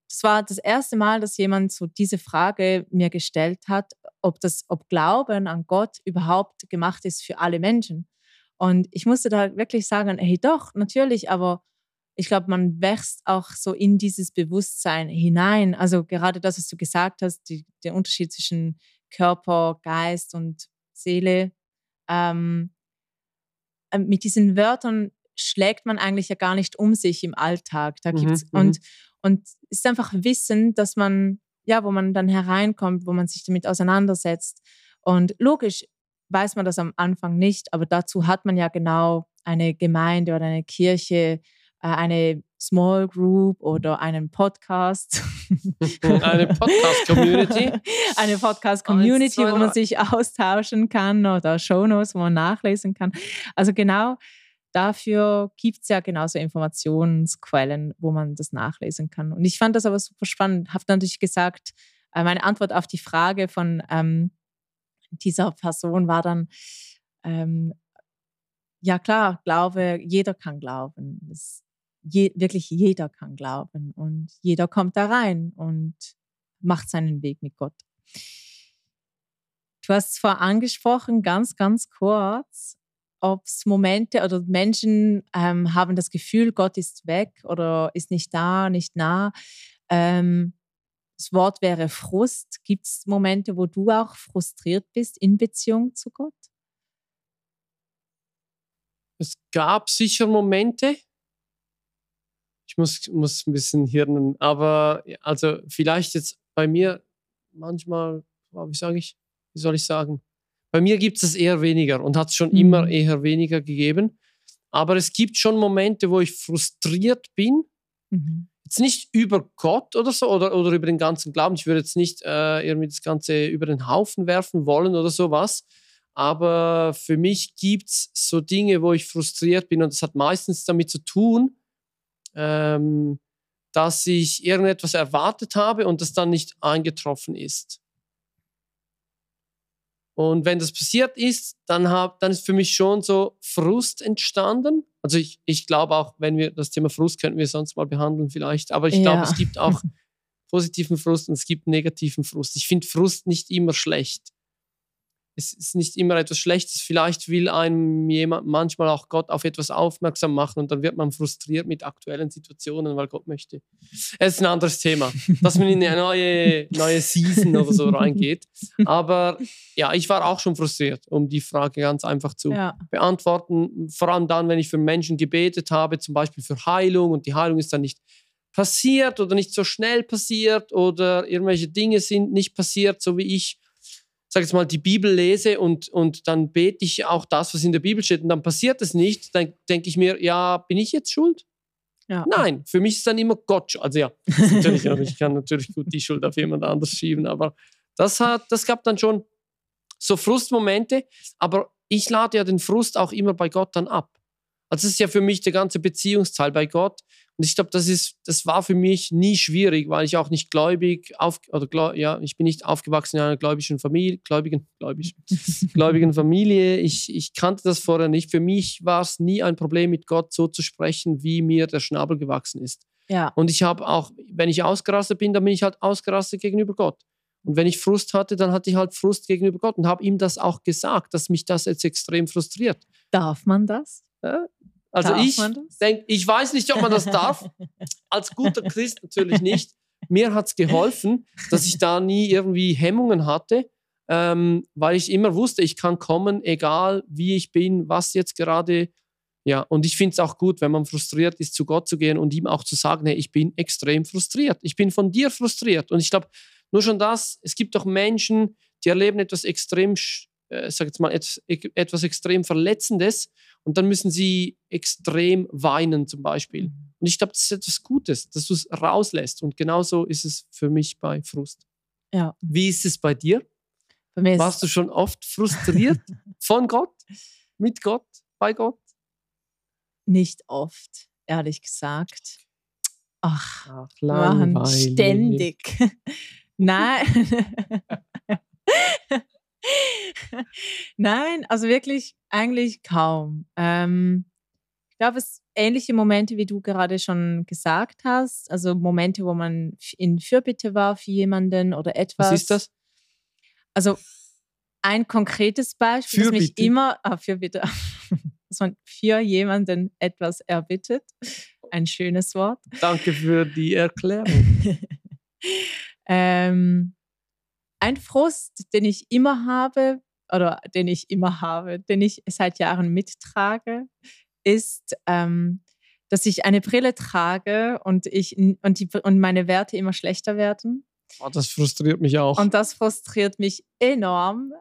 das war das erste Mal, dass jemand so diese Frage mir gestellt hat, ob das, ob Glauben an Gott überhaupt gemacht ist für alle Menschen. Und ich musste da wirklich sagen, hey doch, natürlich, aber ich glaube, man wächst auch so in dieses Bewusstsein hinein. Also gerade das, was du gesagt hast, die, der Unterschied zwischen Körper, Geist und Seele. Ähm, äh, mit diesen Wörtern schlägt man eigentlich ja gar nicht um sich im Alltag. Da gibt's, mhm, und, mhm. und ist einfach Wissen, dass man, ja, wo man dann hereinkommt, wo man sich damit auseinandersetzt. Und logisch weiß man das am Anfang nicht, aber dazu hat man ja genau eine Gemeinde oder eine Kirche, eine Small Group oder einen Podcast. eine Podcast-Community. eine Podcast-Community, wo man sich austauschen kann oder Shownotes, wo man nachlesen kann. Also genau dafür gibt es ja genauso Informationsquellen, wo man das nachlesen kann. Und ich fand das aber super spannend. Habe natürlich gesagt, äh, meine Antwort auf die Frage von ähm, dieser Person war dann, ähm, ja klar, Glaube, jeder kann glauben. Das, je, wirklich jeder kann glauben und jeder kommt da rein und macht seinen Weg mit Gott. Du hast zwar angesprochen, ganz, ganz kurz, ob es Momente oder Menschen ähm, haben das Gefühl, Gott ist weg oder ist nicht da, nicht nah. Ähm, das Wort wäre Frust. Gibt es Momente, wo du auch frustriert bist in Beziehung zu Gott? Es gab sicher Momente. Ich muss, muss ein bisschen hirnen, aber also vielleicht jetzt bei mir manchmal, wie sage ich, wie soll ich sagen? Bei mir gibt es eher weniger und hat es schon mhm. immer eher weniger gegeben. Aber es gibt schon Momente, wo ich frustriert bin. Mhm. Jetzt nicht über Gott oder so oder, oder über den ganzen Glauben. Ich würde jetzt nicht äh, irgendwie das Ganze über den Haufen werfen wollen oder sowas. Aber für mich gibt es so Dinge, wo ich frustriert bin und das hat meistens damit zu tun, ähm, dass ich irgendetwas erwartet habe und das dann nicht eingetroffen ist. Und wenn das passiert ist, dann, hab, dann ist für mich schon so Frust entstanden. Also ich, ich glaube auch, wenn wir das Thema Frust könnten wir sonst mal behandeln vielleicht, aber ich ja. glaube, es gibt auch positiven Frust und es gibt negativen Frust. Ich finde Frust nicht immer schlecht es ist nicht immer etwas Schlechtes. Vielleicht will einem jemand manchmal auch Gott auf etwas aufmerksam machen und dann wird man frustriert mit aktuellen Situationen, weil Gott möchte. Es ist ein anderes Thema, dass man in eine neue, neue Season oder so reingeht. Aber ja, ich war auch schon frustriert, um die Frage ganz einfach zu ja. beantworten. Vor allem dann, wenn ich für Menschen gebetet habe, zum Beispiel für Heilung und die Heilung ist dann nicht passiert oder nicht so schnell passiert oder irgendwelche Dinge sind nicht passiert, so wie ich sag jetzt mal, die Bibel lese und, und dann bete ich auch das, was in der Bibel steht und dann passiert es nicht, dann denke ich mir, ja, bin ich jetzt schuld? Ja. Nein, für mich ist dann immer Gott. Also ja, natürlich, ich kann natürlich gut die Schuld auf jemand anders schieben, aber das, hat, das gab dann schon so Frustmomente, aber ich lade ja den Frust auch immer bei Gott dann ab. Also das ist ja für mich der ganze Beziehungsteil bei Gott. Und ich glaube, das ist, das war für mich nie schwierig, weil ich auch nicht gläubig auf, oder ja, ich bin nicht aufgewachsen in einer gläubigen Familie, gläubigen, gläubig, gläubigen Familie. Ich, ich kannte das vorher nicht. Für mich war es nie ein Problem, mit Gott so zu sprechen, wie mir der Schnabel gewachsen ist. Ja. Und ich habe auch, wenn ich ausgerastet bin, dann bin ich halt ausgerastet gegenüber Gott. Und wenn ich Frust hatte, dann hatte ich halt Frust gegenüber Gott und habe ihm das auch gesagt, dass mich das jetzt extrem frustriert. Darf man das? Ja, also darf ich denke, ich weiß nicht, ob man das darf. Als guter Christ natürlich nicht. Mir hat es geholfen, dass ich da nie irgendwie Hemmungen hatte, ähm, weil ich immer wusste, ich kann kommen, egal wie ich bin, was jetzt gerade. Ja, und ich finde es auch gut, wenn man frustriert ist, zu Gott zu gehen und ihm auch zu sagen, hey, ich bin extrem frustriert. Ich bin von dir frustriert. Und ich glaube, nur schon das, es gibt doch Menschen, die erleben etwas extrem, äh, sag jetzt mal, etwas, etwas extrem Verletzendes und dann müssen sie extrem weinen zum Beispiel. Mhm. Und ich glaube, das ist etwas Gutes, dass du es rauslässt. Und genauso ist es für mich bei Frust. Ja. Wie ist es bei dir? Bei Warst du schon oft frustriert von Gott, mit Gott, bei Gott? Nicht oft, ehrlich gesagt. Ach, Ach Mann, ständig. Nein. Nein, also wirklich eigentlich kaum. Ähm, ich glaube, es ähnliche Momente, wie du gerade schon gesagt hast. Also Momente, wo man in Fürbitte war für jemanden oder etwas. Was ist das? Also ein konkretes Beispiel, für das mich immer, ah, Fürbitte, dass man für jemanden etwas erbittet. ein schönes Wort. Danke für die Erklärung. ähm, ein Frust, den ich immer habe, oder den ich immer habe, den ich seit Jahren mittrage, ist, ähm, dass ich eine Brille trage und, ich, und, die, und meine Werte immer schlechter werden. Oh, das frustriert mich auch. Und das frustriert mich enorm.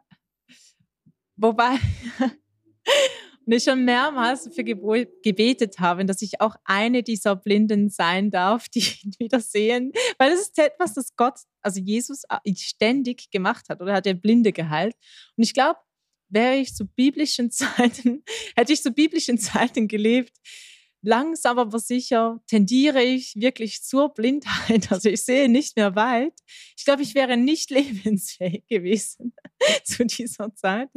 Wobei, ich schon mehrmals dafür gebetet habe, dass ich auch eine dieser Blinden sein darf, die ihn wieder sehen. Weil das ist etwas, das Gott, also Jesus, ständig gemacht hat oder hat er Blinde geheilt. Und ich glaube, wäre ich zu biblischen Zeiten, hätte ich zu biblischen Zeiten gelebt, langsam aber sicher tendiere ich wirklich zur Blindheit. Also ich sehe nicht mehr weit. Ich glaube, ich wäre nicht lebensfähig gewesen zu dieser Zeit.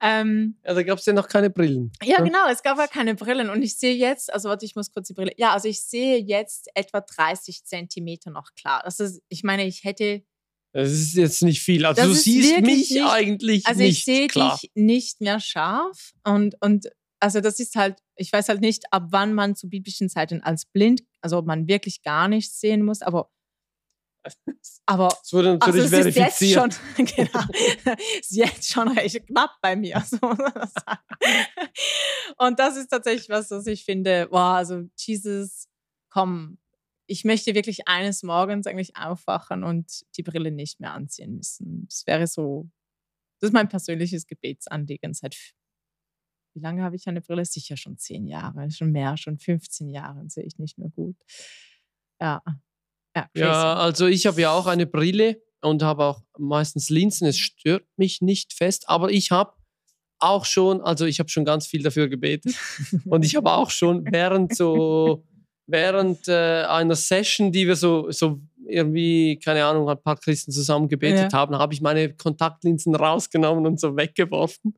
Ähm, da gab es ja noch keine Brillen. Ja, genau, es gab ja keine Brillen. Und ich sehe jetzt, also warte, ich muss kurz die Brille. Ja, also ich sehe jetzt etwa 30 Zentimeter noch klar. Das ist, ich meine, ich hätte. Das ist jetzt nicht viel. Also das du siehst mich nicht, eigentlich also nicht. Also ich sehe dich nicht mehr scharf und, und also das ist halt, ich weiß halt nicht, ab wann man zu biblischen Zeiten als blind, also ob man wirklich gar nichts sehen muss, aber aber es wurde natürlich also es verifiziert. Ist jetzt schon, genau, ist jetzt schon recht knapp bei mir. So und das ist tatsächlich was, was ich finde, wow, also Jesus, komm, ich möchte wirklich eines Morgens eigentlich aufwachen und die Brille nicht mehr anziehen müssen. Das wäre so, das ist mein persönliches Gebetsanliegen seit wie lange habe ich eine Brille? Sicher schon zehn Jahre, schon mehr, schon 15 Jahre sehe ich nicht mehr gut. Ja. Ja, ja also ich habe ja auch eine Brille und habe auch meistens Linsen. Es stört mich nicht fest, aber ich habe auch schon, also ich habe schon ganz viel dafür gebetet und ich habe auch schon während so während äh, einer Session, die wir so so irgendwie, keine Ahnung, ein paar Christen zusammen gebetet ja. haben, habe ich meine Kontaktlinsen rausgenommen und so weggeworfen.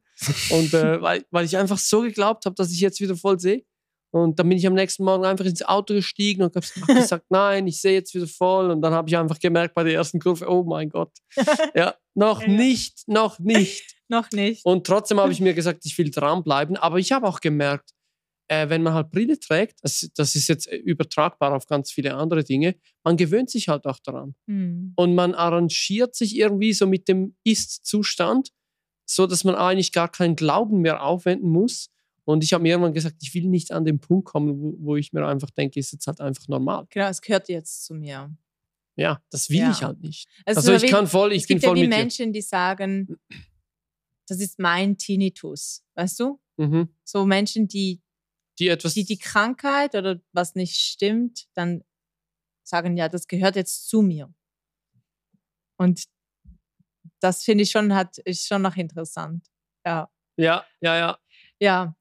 Und äh, weil, weil ich einfach so geglaubt habe, dass ich jetzt wieder voll sehe. Und dann bin ich am nächsten Morgen einfach ins Auto gestiegen und habe gesagt, nein, ich sehe jetzt wieder voll. Und dann habe ich einfach gemerkt bei der ersten Kurve, oh mein Gott. Ja, noch ja. nicht, noch nicht. noch nicht. Und trotzdem habe ich mir gesagt, ich will dranbleiben. Aber ich habe auch gemerkt, äh, wenn man halt Brille trägt, das, das, ist jetzt äh, übertragbar auf ganz viele andere Dinge, man gewöhnt sich halt auch daran. Mhm. Und man arrangiert sich irgendwie so mit dem Ist-Zustand, so dass man eigentlich gar keinen Glauben mehr aufwenden muss. Und ich habe mir irgendwann gesagt, ich will nicht an den Punkt kommen, wo, wo, ich mir einfach denke, ist jetzt halt einfach normal. Genau, es gehört jetzt zu mir. Ja, das will ja. ich halt nicht. Also, also ich kann voll, ich bin voll ja die Menschen, dir. die sagen, das ist mein Tinnitus, weißt du? Mhm. So Menschen, die die etwas. Die, die Krankheit oder was nicht stimmt, dann sagen, ja, das gehört jetzt zu mir. Und das finde ich schon, hat, ist schon noch interessant. Ja. Ja, ja, ja. Ja.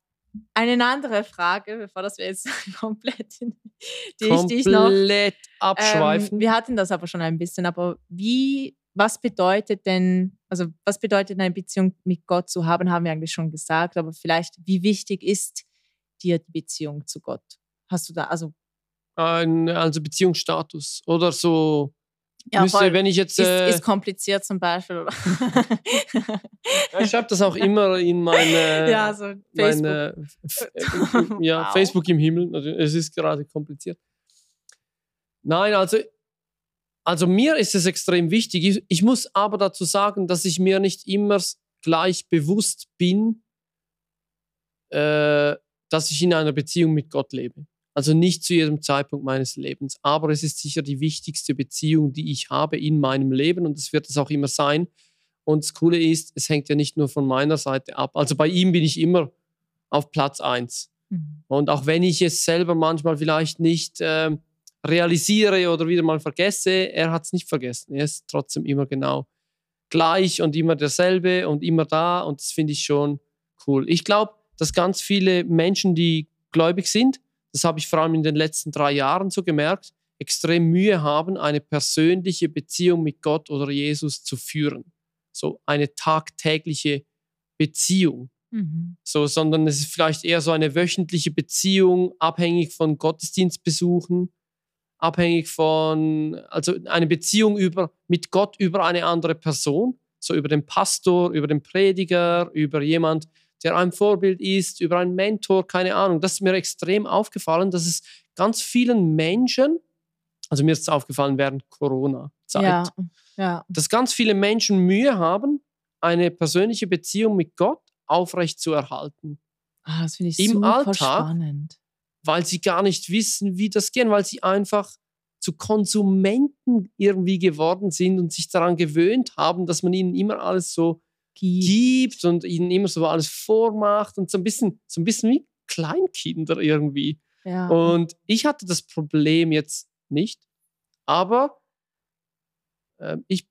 Eine andere Frage, bevor das wir jetzt komplett, die komplett ich, die ich noch, abschweifen. Ähm, wir hatten das aber schon ein bisschen, aber wie, was bedeutet denn, also was bedeutet eine Beziehung mit Gott zu haben, haben wir eigentlich schon gesagt, aber vielleicht, wie wichtig ist dir die Beziehung zu Gott? Hast du da, also. Ein, also Beziehungsstatus oder so. Ja, müsste, voll. wenn ich jetzt. Äh, ist, ist, kompliziert zum Beispiel. ja, ich habe das auch immer in meine. Ja, so Facebook. Meine, äh, ja, wow. Facebook im Himmel. Also, es ist gerade kompliziert. Nein, also also mir ist es extrem wichtig. Ich, ich, muss aber dazu sagen, dass ich mir nicht immer gleich bewusst bin, äh, dass ich in einer Beziehung mit Gott lebe. Also nicht zu jedem Zeitpunkt meines Lebens, aber es ist sicher die wichtigste Beziehung, die ich habe in meinem Leben und es wird es auch immer sein. Und das Coole ist, es hängt ja nicht nur von meiner Seite ab. Also bei ihm bin ich immer auf Platz 1. Mhm. Und auch wenn ich es selber manchmal vielleicht nicht äh, realisiere oder wieder mal vergesse, er hat es nicht vergessen. Er ist trotzdem immer genau gleich und immer derselbe und immer da und das finde ich schon cool. Ich glaube, dass ganz viele Menschen, die gläubig sind, das habe ich vor allem in den letzten drei Jahren so gemerkt, extrem Mühe haben, eine persönliche Beziehung mit Gott oder Jesus zu führen. So eine tagtägliche Beziehung. Mhm. So, sondern es ist vielleicht eher so eine wöchentliche Beziehung, abhängig von Gottesdienstbesuchen, abhängig von, also eine Beziehung über, mit Gott über eine andere Person, so über den Pastor, über den Prediger, über jemand, der ein Vorbild ist, über einen Mentor, keine Ahnung. Das ist mir extrem aufgefallen, dass es ganz vielen Menschen, also mir ist es aufgefallen während Corona-Zeit, Ja, ja. dass ganz viele Menschen Mühe haben, eine persönliche Beziehung mit Gott aufrecht zu erhalten, Ah, das finde ich Im super Alltag spannend. weil sie gar nicht wissen, wie das geht, weil sie einfach zu Konsumenten irgendwie geworden sind und sich daran gewöhnt haben, dass man ihnen immer alles so Gibt. gibt und ihnen immer so alles vormacht und so ein bisschen, so ein bisschen wie Kleinkinder irgendwie. Ja. Und ich hatte das Problem jetzt nicht, aber äh, ich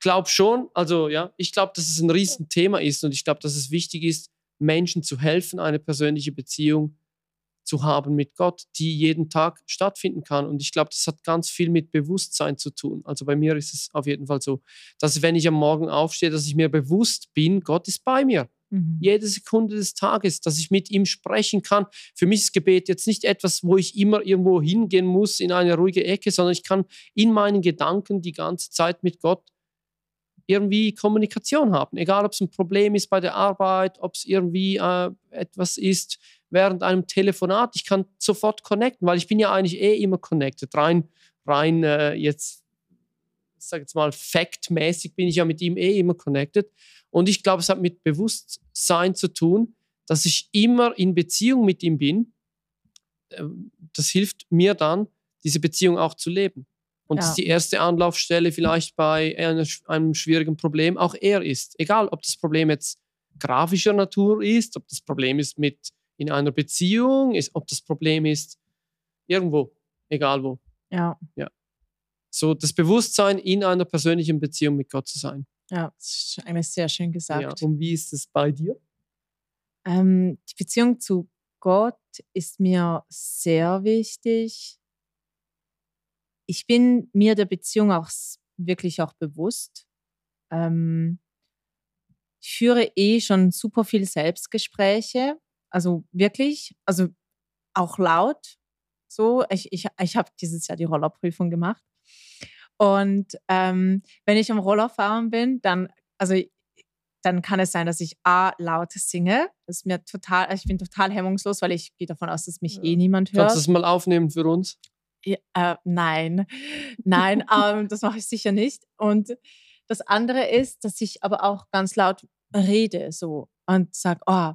glaube schon, also ja, ich glaube, dass es ein Riesenthema ist und ich glaube, dass es wichtig ist, Menschen zu helfen, eine persönliche Beziehung zu haben mit Gott, die jeden Tag stattfinden kann. Und ich glaube, das hat ganz viel mit Bewusstsein zu tun. Also bei mir ist es auf jeden Fall so, dass wenn ich am Morgen aufstehe, dass ich mir bewusst bin, Gott ist bei mir Mhm. jede Sekunde des Tages, dass ich mit ihm sprechen kann. Für mich ist Gebet jetzt nicht etwas, wo ich immer irgendwo hingehen muss in eine ruhige Ecke, sondern ich kann in meinen Gedanken die ganze Zeit mit Gott irgendwie Kommunikation haben. Egal, ob es ein Problem ist bei der Arbeit, ob es irgendwie äh, etwas ist während einem Telefonat. Ich kann sofort connecten, weil ich bin ja eigentlich eh immer connected. Rein, rein äh, jetzt, ich sag jetzt mal, faktmäßig bin ich ja mit ihm eh immer connected. Und ich glaube, es hat mit Bewusstsein zu tun, dass ich immer in Beziehung mit ihm bin. Ähm, Das hilft mir dann, diese Beziehung auch zu leben. Und Ja. dass die erste Anlaufstelle vielleicht bei einem schwierigen Problem auch er ist. Egal, ob das Problem jetzt grafischer Natur ist, ob das Problem ist mit in einer Beziehung, ist, ob das Problem ist irgendwo, egal wo. Ja, So das Bewusstsein, in einer persönlichen Beziehung mit Gott zu sein. ja, das ist eigentlich sehr schön Ja, gesagt. und wie ist es bei dir? Ähm, die Beziehung zu Gott ist mir sehr wichtig. Ich bin mir der Beziehung auch wirklich auch bewusst. Ähm, ich führe eh schon super viel Selbstgespräche, also wirklich, also auch laut. So, ich, ich, ich habe dieses Jahr die Rollerprüfung gemacht. Und ähm, wenn ich am Rollerfahren bin, dann, also dann kann es sein, dass ich A laut singe. Das ist mir total, ich bin total hemmungslos, weil ich gehe davon aus, dass mich Ja. eh niemand hört. Kannst du das mal aufnehmen für uns? Ja, äh, nein, nein, ähm, das mache ich sicher nicht. Und das andere ist, dass ich aber auch ganz laut rede so und sage, oh,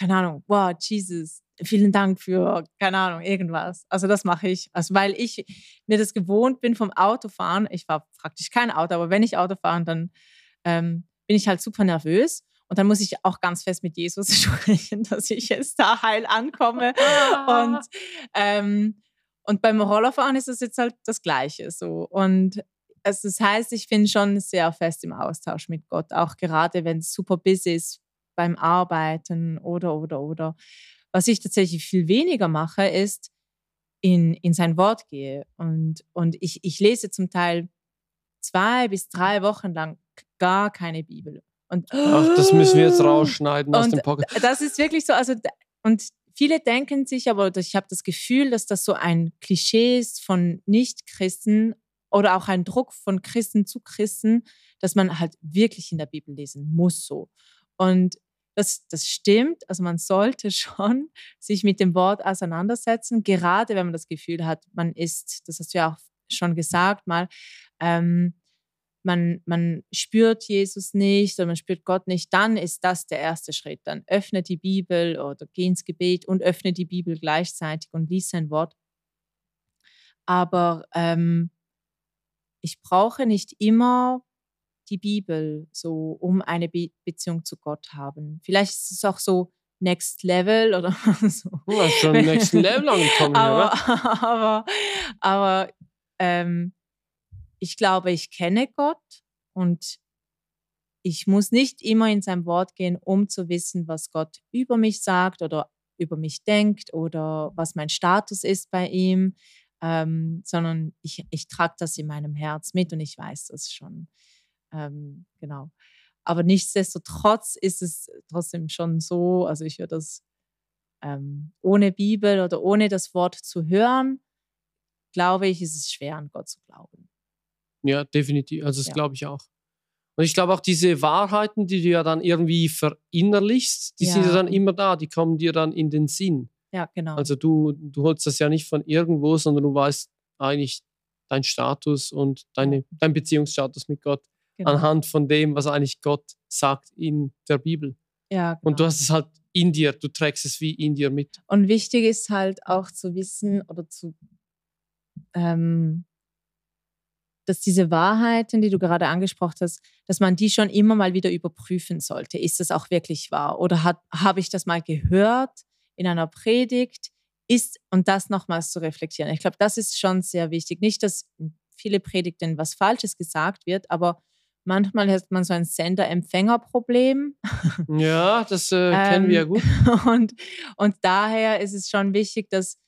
keine Ahnung, wow, Jesus, vielen Dank für, keine Ahnung, irgendwas. Also das mache ich, also weil ich mir das gewohnt bin vom Autofahren. Ich fahre praktisch kein Auto, aber wenn ich Auto fahre, dann ähm, bin ich halt super nervös. Und dann muss ich auch ganz fest mit Jesus sprechen, dass ich jetzt da heil ankomme. Und, ähm, und beim Rollerfahren ist es jetzt halt das Gleiche so. Und es, das heißt, ich bin schon sehr fest im Austausch mit Gott, auch gerade wenn es super busy ist beim Arbeiten oder, oder, oder. Was ich tatsächlich viel weniger mache, ist in, in sein Wort gehe. Und, und ich, ich lese zum Teil zwei bis drei Wochen lang gar keine Bibel. Und, Ach, das müssen wir jetzt rausschneiden aus dem Podcast. das ist wirklich so, also und viele denken sich, aber ich habe das Gefühl, dass das so ein Klischee ist von Nicht-Christen oder auch ein Druck von Christen zu Christen, dass man halt wirklich in der Bibel lesen muss so. Und das, das stimmt, also man sollte schon sich mit dem Wort auseinandersetzen, gerade wenn man das Gefühl hat, man ist, das hast du ja auch schon gesagt mal, ähm, man, man spürt Jesus nicht oder man spürt Gott nicht, dann ist das der erste Schritt. Dann öffne die Bibel oder geh ins Gebet und öffne die Bibel gleichzeitig und lies sein Wort. Aber ähm, ich brauche nicht immer die Bibel, so um eine Be Beziehung zu Gott haben. Vielleicht ist es auch so Next Level oder so. Du hast schon nächsten Level angekommen, aber, oder? aber, aber ähm, ich glaube, ich kenne Gott und ich muss nicht immer in sein Wort gehen, um zu wissen, was Gott über mich sagt oder über mich denkt oder was mein Status ist bei ihm, ähm, sondern ich, ich trage das in meinem Herz mit und ich weiß das schon. Ähm, genau. Aber nichtsdestotrotz ist es trotzdem schon so, also ich würde das ähm, ohne Bibel oder ohne das Wort zu hören, glaube ich, ist es schwer, an Gott zu glauben. Ja, definitiv. Also das Ja. glaube ich auch. Und ich glaube auch diese Wahrheiten, die du ja dann irgendwie verinnerlichst, die sind ja Ja. dann immer da, die kommen dir dann in den Sinn. Ja, genau. Also du, du holst das ja nicht von irgendwo, sondern du weißt eigentlich deinen Status und deine, dein Beziehungsstatus mit Gott genau. anhand von dem, was eigentlich Gott sagt in der Bibel. Ja, genau. Und du genau. hast es halt in dir, du trägst es wie in dir mit. Und wichtig ist halt auch zu wissen oder zu, ähm, dass diese Wahrheiten, die du gerade angesprochen hast, dass man die schon immer mal wieder überprüfen sollte. Ist das auch wirklich wahr? Oder habe ich das mal gehört in einer Predigt? Ist, und das nochmals zu reflektieren. Ich glaube, das ist schon sehr wichtig. Nicht, dass viele Predigten was Falsches gesagt wird, aber manchmal hat man so ein Sender-Empfänger-Problem. Ja, das äh, kennen wir ja gut. Und, und daher ist es schon wichtig, dass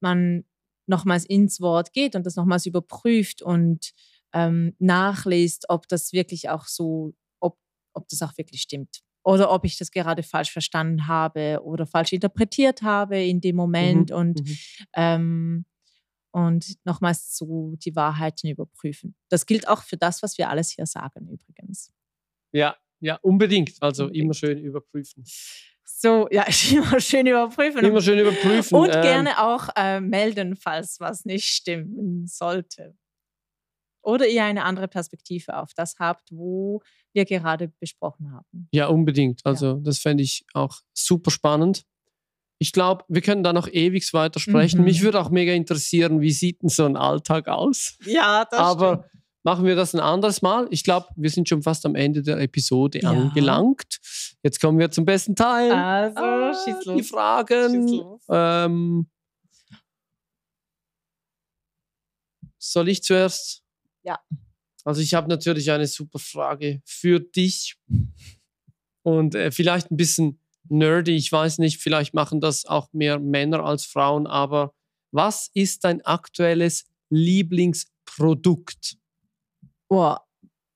man nochmals ins Wort geht und das nochmals überprüft und ähm, nachliest, ob das wirklich auch so, ob, ob das auch wirklich stimmt. Oder ob ich das gerade falsch verstanden habe oder falsch interpretiert habe in dem Moment mhm, und, mhm. ähm, und nochmals so die Wahrheiten überprüfen. Das gilt auch für das, was wir alles hier sagen übrigens. Ja, ja, unbedingt. Also unbedingt. immer schön überprüfen. So, ja, immer schön überprüfen. Immer schön überprüfen. Und ähm, gerne auch äh, melden, falls was nicht stimmen sollte. Oder ihr eine andere Perspektive auf das habt, wo wir gerade besprochen haben. Ja, unbedingt. Also, ja. das fände ich auch super spannend. Ich glaube, wir können da noch ewig weiter sprechen. Mhm. Mich würde auch mega interessieren, wie sieht denn so ein Alltag aus? Ja, das Aber stimmt machen wir das ein anderes Mal. Ich glaube, wir sind schon fast am Ende der Episode ja. angelangt. Jetzt kommen wir zum besten Teil. Also, ah, schieß los. Die Fragen. Los. Ähm, soll ich zuerst? Ja. Also ich habe natürlich eine super Frage für dich und äh, vielleicht ein bisschen nerdy. Ich weiß nicht, vielleicht machen das auch mehr Männer als Frauen, aber was ist dein aktuelles Lieblingsprodukt? Boah.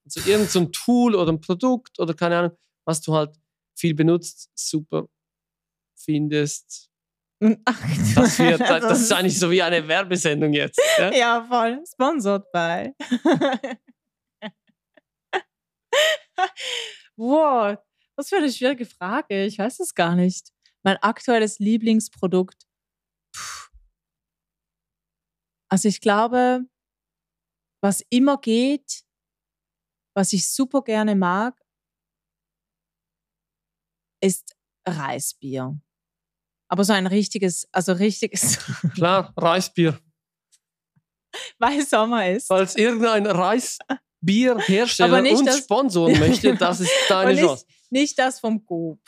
Also irgendein so Tool oder ein Produkt oder keine Ahnung, was du halt viel benutzt, super findest. Ach, das, wird, das, das ist eigentlich so wie eine Werbesendung jetzt. Ja, ja voll. Sponsored by. wow, was für eine schwierige Frage. Ich weiß es gar nicht. Mein aktuelles Lieblingsprodukt. Puh. Also ich glaube, was immer geht, was ich super gerne mag, ist Reisbier. Aber so ein richtiges, also richtiges. Klar, Reisbier. Weil Sommer ist. Falls irgendein Reisbierhersteller uns das, sponsoren möchte, das ist deine Chance. Nicht das vom Coop.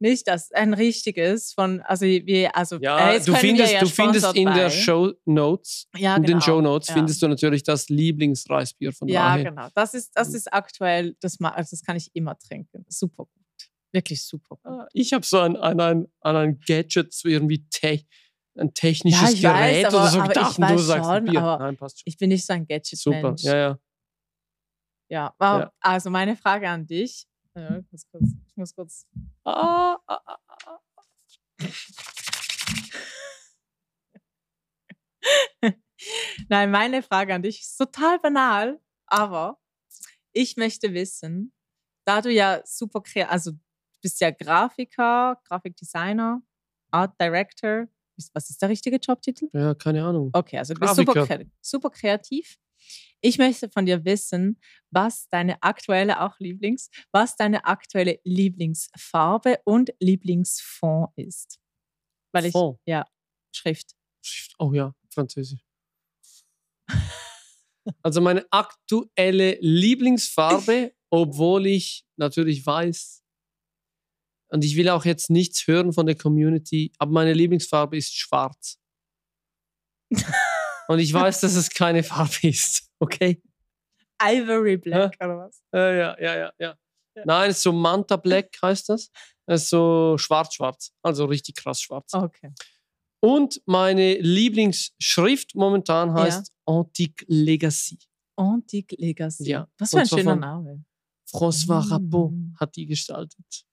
Nicht das, ein richtiges von, also wie, also ja, äh, du findest, ja du findest in bei. der Show Notes, ja, in den genau. Show Notes ja. findest du natürlich das Lieblingsreisbier von Ja, daher. genau. Das ist, das ist aktuell, das, also das kann ich immer trinken. Super gut. Wirklich super gut. Ah, ich habe so an, an, ein, an ein Gadget, so irgendwie te ein technisches ja, Gerät weiß, aber, oder so gedacht und du sagst schon, Bier. Nein, passt schon. Ich bin nicht so ein Gadget-Mensch. Super, ja, ja. Ja, wow. ja, also meine Frage an dich. Ja, ich muss kurz. Ich muss kurz. Ah, ah, ah, ah. Nein, meine Frage an dich ist total banal, aber ich möchte wissen, da du ja super kreativ, also du bist ja Grafiker, Grafikdesigner, Art Director, was ist der richtige Jobtitel? Ja, keine Ahnung. Okay, also du bist super, super kreativ. Ich möchte von dir wissen, was deine aktuelle auch Lieblings, was deine aktuelle Lieblingsfarbe und Lieblingsfond ist. Weil ich Fond. ja Schrift. Schrift. Oh ja, Französisch. also meine aktuelle Lieblingsfarbe, obwohl ich natürlich weiß, und ich will auch jetzt nichts hören von der Community, aber meine Lieblingsfarbe ist schwarz. Und ich weiß, dass es keine Farbe ist. Okay? Ivory Black ja? oder was? Äh, ja, ja, ja, ja. Nein, so Manta Black heißt das. Es ist so schwarz-schwarz. Also richtig krass schwarz. Okay. Und meine Lieblingsschrift momentan heißt ja. Antique Legacy. Antique Legacy. Ja. Was für ein schöner Name. François mm. Rabot hat die gestaltet.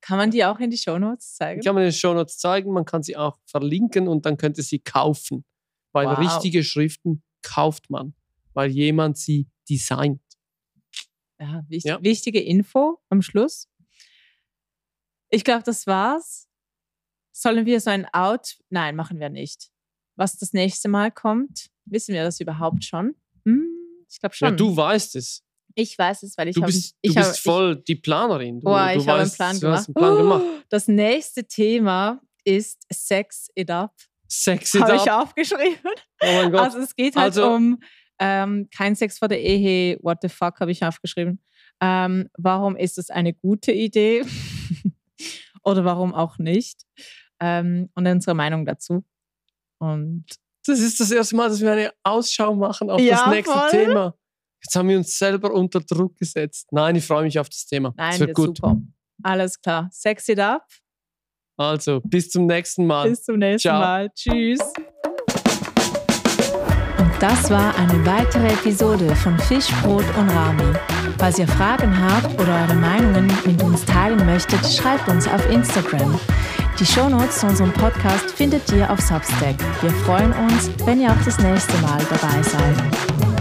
Kann man die auch in die Shownotes zeigen? Die kann man in den Shownotes zeigen. Man kann sie auch verlinken und dann könnt ihr sie kaufen. Weil wow. richtige Schriften kauft man, weil jemand sie designt. Ja, wichtig, ja. wichtige Info am Schluss. Ich glaube, das war's. sollen wir so ein Out? Nein, machen wir nicht. Was das nächste Mal kommt, wissen wir das überhaupt schon? Hm, ich glaube schon. Ja, du weißt es. Ich weiß es, weil ich Du habe. bist, ich du bist hab, voll die Planerin. Du, Ich, boah, du ich habe einen Plan du gemacht. hast einen Plan gemacht. Oh, das nächste Thema ist Sex It Up. Sex it Habe ich aufgeschrieben. Oh mein Gott. Also es geht halt Also- um ähm, kein Sex vor der Ehe. What the fuck habe ich aufgeschrieben. Ähm, warum ist es eine gute Idee? Oder warum auch nicht? Ähm, und unsere Meinung dazu. Und Das ist das erste Mal, dass wir eine Ausschau machen auf Ja, das nächste voll. Thema. Jetzt haben wir uns selber unter Druck gesetzt. Nein, ich freue mich auf das Thema. nein, das wird ist gut. super. Alles klar. Sex it up. Also, bis zum nächsten Mal. Bis zum nächsten Ciao. Mal. Tschüss. Und das war eine weitere Episode von Fisch, Brot und Rami. Falls ihr Fragen habt oder eure Meinungen mit uns teilen möchtet, schreibt uns auf Instagram. Die Shownotes zu unserem Podcast findet ihr auf Substack. Wir freuen uns, wenn ihr auch das nächste Mal dabei seid.